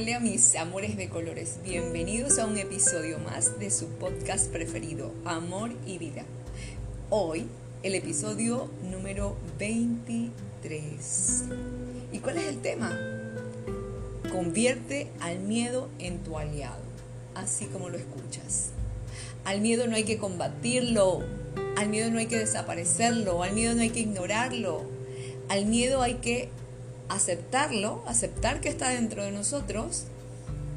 Hola mis amores de colores, bienvenidos a un episodio más de su podcast preferido, Amor y Vida. Hoy el episodio número 23. ¿Y cuál es el tema? Convierte al miedo en tu aliado, así como lo escuchas. Al miedo no hay que combatirlo, al miedo no hay que desaparecerlo, al miedo no hay que ignorarlo, al miedo hay que aceptarlo, aceptar que está dentro de nosotros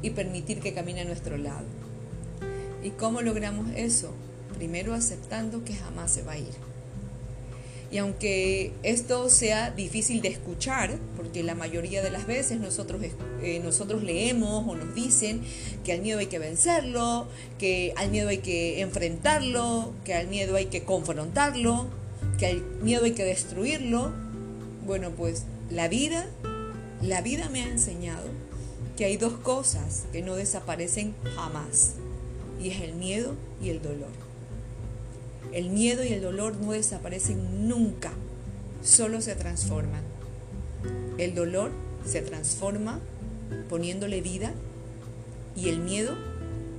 y permitir que camine a nuestro lado. ¿Y cómo logramos eso? Primero aceptando que jamás se va a ir. Y aunque esto sea difícil de escuchar, porque la mayoría de las veces nosotros, eh, nosotros leemos o nos dicen que al miedo hay que vencerlo, que al miedo hay que enfrentarlo, que al miedo hay que confrontarlo, que al miedo hay que destruirlo, bueno, pues la vida, la vida me ha enseñado que hay dos cosas que no desaparecen jamás, y es el miedo y el dolor. El miedo y el dolor no desaparecen nunca, solo se transforman. El dolor se transforma poniéndole vida y el miedo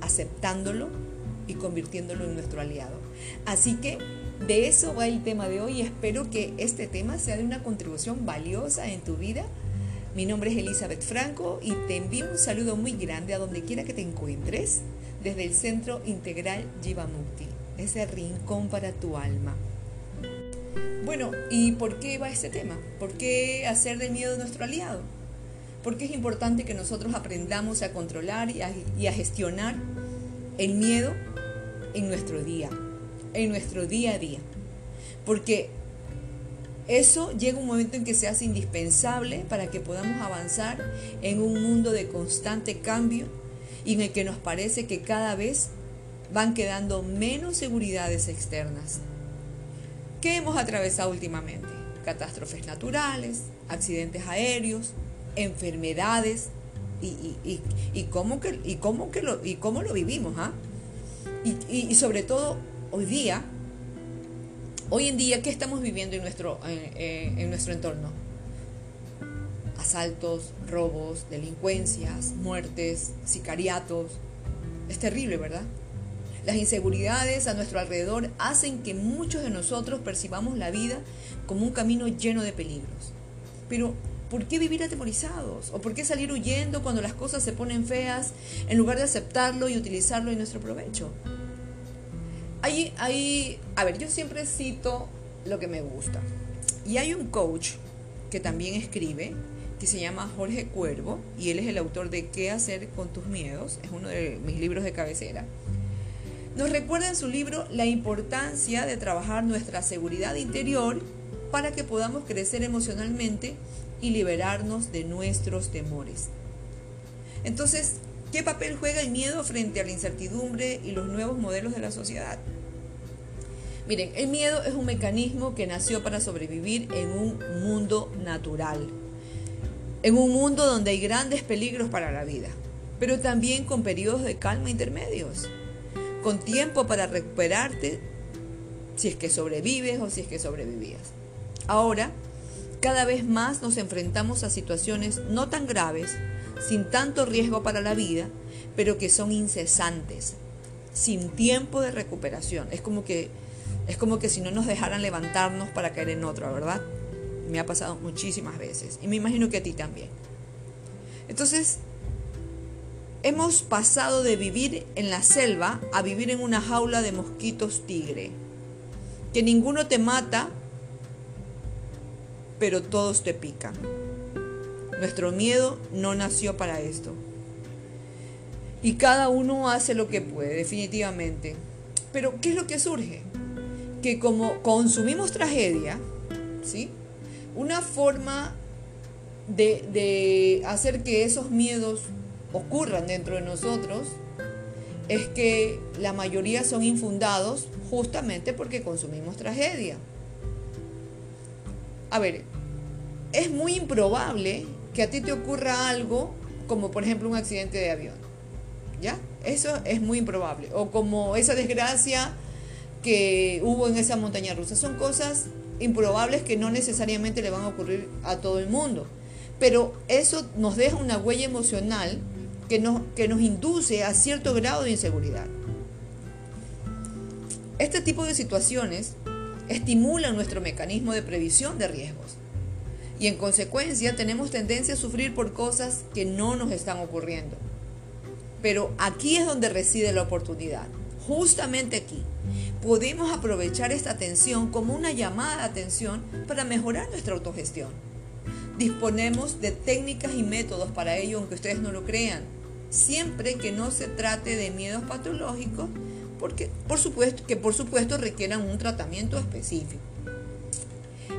aceptándolo y convirtiéndolo en nuestro aliado. Así que de eso va el tema de hoy espero que este tema sea de una contribución valiosa en tu vida. Mi nombre es Elizabeth Franco y te envío un saludo muy grande a donde quiera que te encuentres desde el Centro Integral Jivamukti, ese rincón para tu alma. Bueno, ¿y por qué va este tema? ¿Por qué hacer del miedo nuestro aliado? Porque es importante que nosotros aprendamos a controlar y a, y a gestionar el miedo en nuestro día, en nuestro día a día. Porque eso llega un momento en que se hace indispensable para que podamos avanzar en un mundo de constante cambio y en el que nos parece que cada vez van quedando menos seguridades externas. ¿Qué hemos atravesado últimamente? Catástrofes naturales, accidentes aéreos, enfermedades y, cómo, que, y cómo, que lo, y cómo lo vivimos. ¿ah? y sobre todo hoy día, hoy en día, ¿qué estamos viviendo en nuestro, en nuestro entorno? Asaltos, robos, delincuencias, muertes, sicariatos. Es terrible, ¿verdad? Las inseguridades a nuestro alrededor hacen que muchos de nosotros percibamos la vida como un camino lleno de peligros. Pero, ¿por qué vivir atemorizados? ¿O por qué salir huyendo cuando las cosas se ponen feas en lugar de aceptarlo y utilizarlo en nuestro provecho? Hay, a ver, yo siempre cito lo que me gusta. Y hay un coach que también escribe, que se llama Jorge Cuervo, y él es el autor de ¿Qué hacer con tus miedos? Es uno de mis libros de cabecera. Nos recuerda en su libro la importancia de trabajar nuestra seguridad interior para que podamos crecer emocionalmente y liberarnos de nuestros temores. Entonces, ¿qué papel juega el miedo frente a la incertidumbre y los nuevos modelos de la sociedad? Miren, el miedo es un mecanismo que nació para sobrevivir en un mundo natural, en un mundo donde hay grandes peligros para la vida, pero también con periodos de calma intermedios, con tiempo para recuperarte si es que sobrevives o si es que sobrevivías. Ahora, cada vez más nos enfrentamos a situaciones no tan graves, sin tanto riesgo para la vida, pero que son incesantes, sin tiempo de recuperación. Es como que es como que si no nos dejaran levantarnos para caer en otra, ¿verdad? Me ha pasado muchísimas veces y me imagino que a ti también. Entonces, hemos pasado de vivir en la selva a vivir en una jaula de mosquitos tigre, que ninguno te mata, pero todos te pican. Nuestro miedo no nació para esto. Y cada uno hace lo que puede, definitivamente. Pero, ¿qué es lo que surge? que como consumimos tragedia, ¿sí? Una forma de, hacer que esos miedos ocurran dentro de nosotros es que la mayoría son infundados justamente porque consumimos tragedia. A ver, es muy improbable que a ti te ocurra algo como por ejemplo un accidente de avión. ¿Ya? Eso es muy improbable. O como esa desgracia que hubo en esa montaña rusa. Son cosas improbables que no necesariamente le van a ocurrir a todo el mundo. Pero eso nos deja una huella emocional que nos, que nos induce a cierto grado de inseguridad. Este tipo de situaciones estimulan nuestro mecanismo de previsión de riesgos y en consecuencia tenemos tendencia a sufrir por cosas que no nos están ocurriendo. Pero aquí es donde reside la oportunidad, justamente aquí. Podemos aprovechar esta tensión como una llamada de atención para mejorar nuestra autogestión. Disponemos de técnicas y métodos para ello, aunque ustedes no lo crean, siempre que no se trate de miedos patológicos, porque por supuesto que por supuesto requieran un tratamiento específico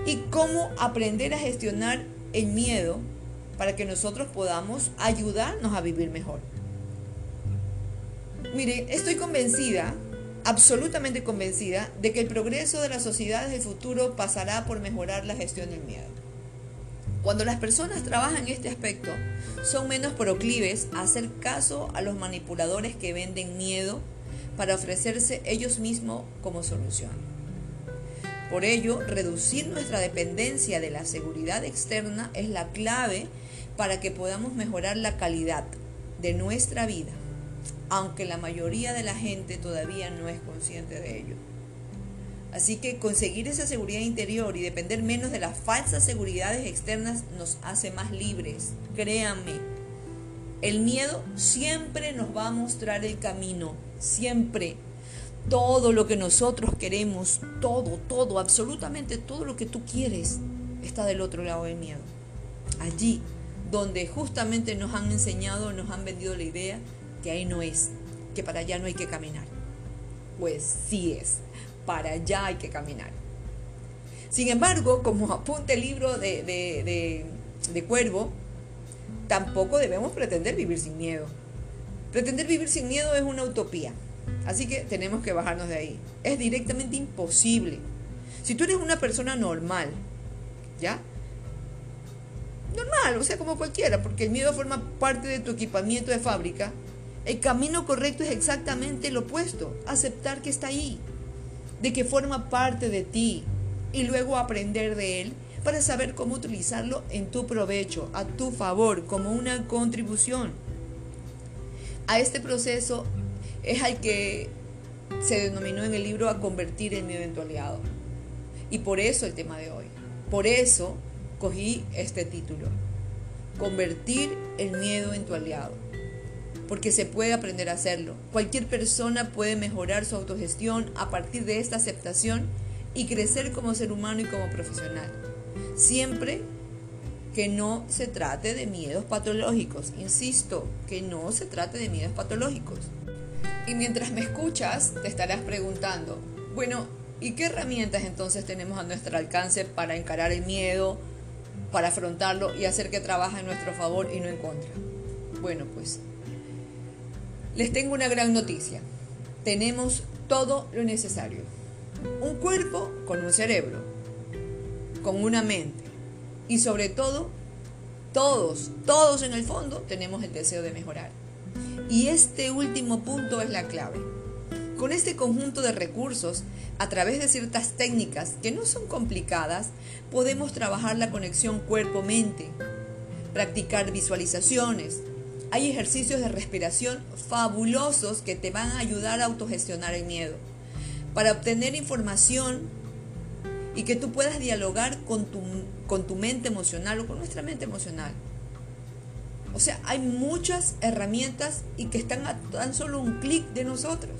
y cómo aprender a gestionar el miedo para que nosotros podamos ayudarnos a vivir mejor. Mire, estoy convencida, absolutamente convencida, de que el progreso de las sociedades del futuro pasará por mejorar la gestión del miedo. Cuando las personas trabajan este aspecto, son menos proclives a hacer caso a los manipuladores que venden miedo para ofrecerse ellos mismos como solución. Por ello, reducir nuestra dependencia de la seguridad externa es la clave para que podamos mejorar la calidad de nuestra vida, aunque la mayoría de la gente todavía no es consciente de ello. Así que conseguir esa seguridad interior y depender menos de las falsas seguridades externas nos hace más libres. Créanme, el miedo siempre nos va a mostrar el camino, siempre todo lo que nosotros queremos, todo, todo, absolutamente todo lo que tú quieres está del otro lado del miedo. Allí donde justamente nos han enseñado, nos han vendido la idea que ahí no es, que para allá no hay que caminar. Pues sí es, para allá hay que caminar. Sin embargo, como apunta el libro de, de, de Cuervo, tampoco debemos pretender vivir sin miedo. Pretender vivir sin miedo es una utopía. Así que tenemos que bajarnos de ahí. Es directamente imposible. Si tú eres una persona normal, ¿ya? Normal, o sea, como cualquiera, porque el miedo forma parte de tu equipamiento de fábrica. El camino correcto es exactamente lo opuesto, aceptar que está ahí, de que forma parte de ti y luego aprender de él para saber cómo utilizarlo en tu provecho, a tu favor, como una contribución. A este proceso es al que se denominó en el libro a convertir el miedo en tu aliado. Y por eso el tema de hoy. Por eso cogí este título. Convertir el miedo en tu aliado. Porque se puede aprender a hacerlo. Cualquier persona puede mejorar su autogestión a partir de esta aceptación y crecer como ser humano y como profesional. Siempre que no se trate de miedos patológicos. Insisto, que no se trate de miedos patológicos. Y mientras me escuchas, te estarás preguntando, bueno, ¿y qué herramientas entonces tenemos a nuestro alcance para encarar el miedo, para afrontarlo y hacer que trabaje en nuestro favor y no en contra? Bueno, pues les tengo una gran noticia. Tenemos todo lo necesario. Un cuerpo con un cerebro, con una mente y sobre todo, todos, todos en el fondo tenemos el deseo de mejorar. Y este último punto es la clave. Con este conjunto de recursos, a través de ciertas técnicas que no son complicadas, podemos trabajar la conexión cuerpo-mente, practicar visualizaciones. Hay ejercicios de respiración fabulosos que te van a ayudar a autogestionar el miedo, para obtener información y que tú puedas dialogar con tu, con tu mente emocional o con nuestra mente emocional. O sea, hay muchas herramientas y que están a tan solo un clic de nosotros.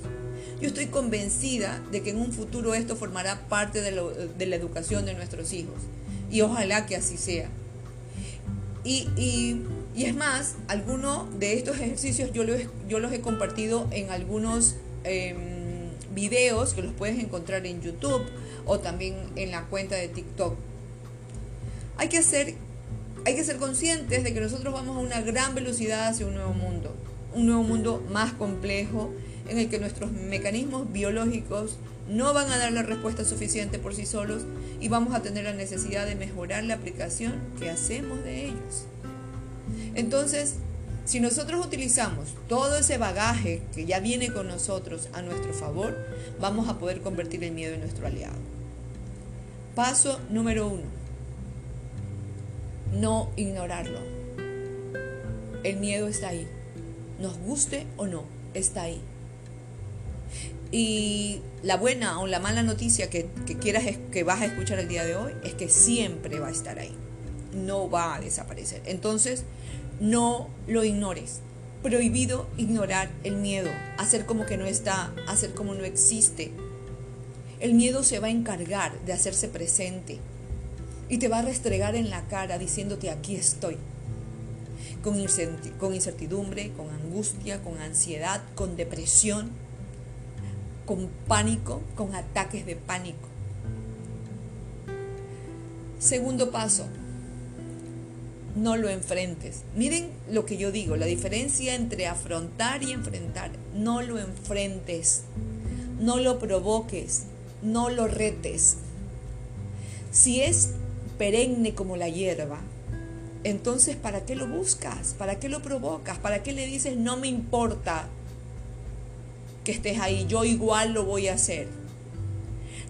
Yo estoy convencida de que en un futuro esto formará parte de, la educación de nuestros hijos. Y ojalá que así sea. Y, es más, algunos de estos ejercicios yo los, he compartido en algunos em, videos que los puedes encontrar en YouTube o también en la cuenta de TikTok. Hay que hacer hay que ser conscientes de que nosotros vamos a una gran velocidad hacia un nuevo mundo, un nuevo mundo más complejo en el que nuestros mecanismos biológicos no van a dar la respuesta suficiente por sí solos y vamos a tener la necesidad de mejorar la aplicación que hacemos de ellos. Entonces, si nosotros utilizamos todo ese bagaje que ya viene con nosotros a nuestro favor, vamos a poder convertir el miedo en nuestro aliado. Paso número uno no ignorarlo. El miedo está ahí. nos guste o no, está ahí. Y la buena o la mala noticia que, que quieras que vas a escuchar el día de hoy es que siempre va a estar ahí. No va a desaparecer. Entonces, no lo ignores. Prohibido ignorar el miedo, hacer como que no está, hacer como no existe. El miedo se va a encargar de hacerse presente y te va a restregar en la cara diciéndote aquí estoy. Con incertidumbre, con angustia, con ansiedad, con depresión, con pánico, con ataques de pánico. Segundo paso, no lo enfrentes. Miren lo que yo digo, la diferencia entre afrontar y enfrentar. No lo enfrentes, no lo provoques, no lo retes. Si es perenne como la hierba, entonces ¿para qué lo buscas? ¿Para qué lo provocas? ¿Para qué le dices no me importa? que estés ahí, yo igual lo voy a hacer.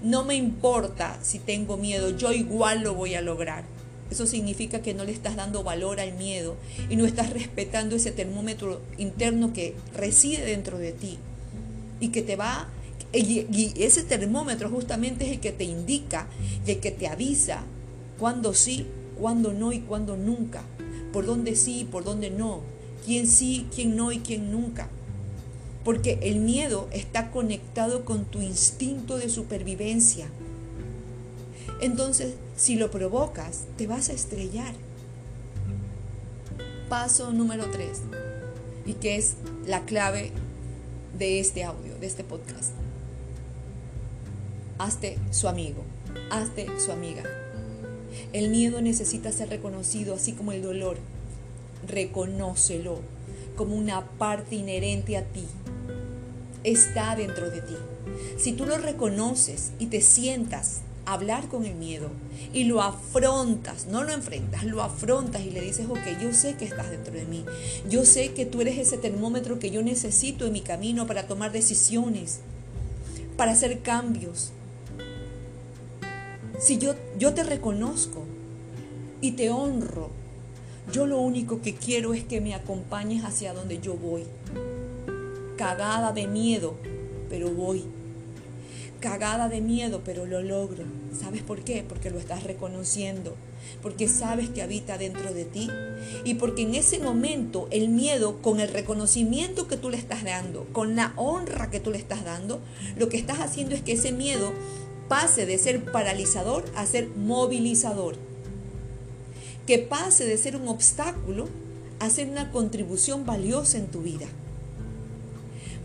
No me importa si tengo miedo, yo igual lo voy a lograr. Eso significa que no le estás dando valor al miedo y no estás respetando ese termómetro interno que reside dentro de ti y que te va y ese termómetro justamente es el que te indica y el que te avisa cuándo sí, cuándo no y cuándo nunca, por dónde sí, por dónde no, quién sí, quién no y quién nunca porque el miedo está conectado con tu instinto de supervivencia. Entonces, si lo provocas, te vas a estrellar. Paso número tres, y que es la clave de este audio, de este podcast. Hazte su amigo, hazte su amiga. El miedo necesita ser reconocido, así como el dolor. Reconócelo como una parte inherente a ti, está dentro de ti. Si tú lo reconoces y te sientas hablar con el miedo y lo afrontas, no lo enfrentas, lo afrontas y le dices, ok, yo sé que estás dentro de mí, yo sé que tú eres ese termómetro que yo necesito en mi camino para tomar decisiones, para hacer cambios. Si yo, yo te reconozco y te honro, yo lo único que quiero es que me acompañes hacia donde yo voy cagada de miedo, pero voy. Cagada de miedo, pero lo logro. ¿Sabes por qué? Porque lo estás reconociendo, porque sabes que habita dentro de ti y porque en ese momento el miedo, con el reconocimiento que tú le estás dando, con la honra que tú le estás dando, lo que estás haciendo es que ese miedo pase de ser paralizador a ser movilizador. Que pase de ser un obstáculo a ser una contribución valiosa en tu vida.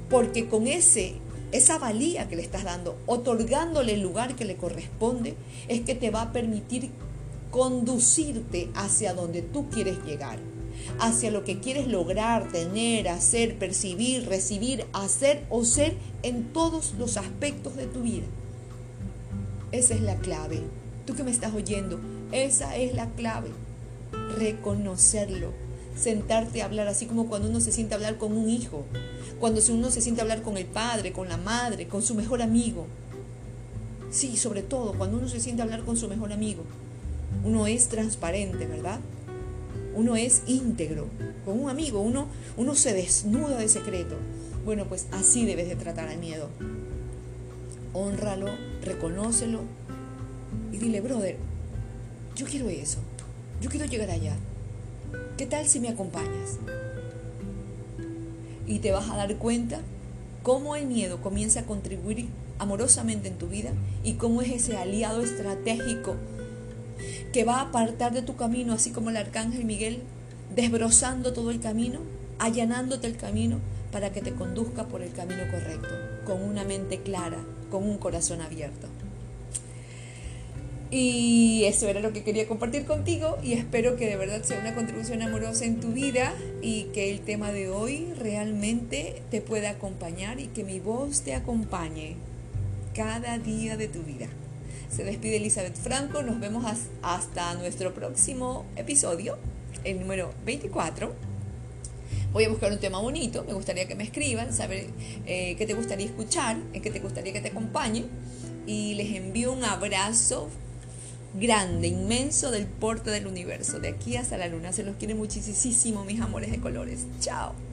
Porque con ese, esa valía que le estás dando, otorgándole el lugar que le corresponde, es que te va a permitir conducirte hacia donde tú quieres llegar, hacia lo que quieres lograr, tener, hacer, percibir, recibir, hacer o ser en todos los aspectos de tu vida. Esa es la clave. Tú que me estás oyendo, esa es la clave. Reconocerlo, sentarte a hablar, así como cuando uno se siente a hablar con un hijo, cuando uno se siente a hablar con el padre, con la madre, con su mejor amigo. Sí, sobre todo cuando uno se siente a hablar con su mejor amigo. Uno es transparente, ¿verdad? Uno es íntegro. Con un amigo uno, uno se desnuda de secreto. Bueno, pues así debes de tratar al miedo. Honralo, reconócelo y dile, brother, yo quiero eso. Yo quiero llegar allá. ¿Qué tal si me acompañas? Y te vas a dar cuenta cómo el miedo comienza a contribuir amorosamente en tu vida y cómo es ese aliado estratégico que va a apartar de tu camino, así como el arcángel Miguel, desbrozando todo el camino, allanándote el camino para que te conduzca por el camino correcto, con una mente clara, con un corazón abierto. Y eso era lo que quería compartir contigo y espero que de verdad sea una contribución amorosa en tu vida y que el tema de hoy realmente te pueda acompañar y que mi voz te acompañe cada día de tu vida. Se despide Elizabeth Franco, nos vemos hasta nuestro próximo episodio, el número 24. Voy a buscar un tema bonito, me gustaría que me escriban, saber eh, qué te gustaría escuchar, qué te gustaría que te acompañe. Y les envío un abrazo grande, inmenso del porte del universo, de aquí hasta la luna. Se los quiere muchísimo, mis amores de colores. Chao.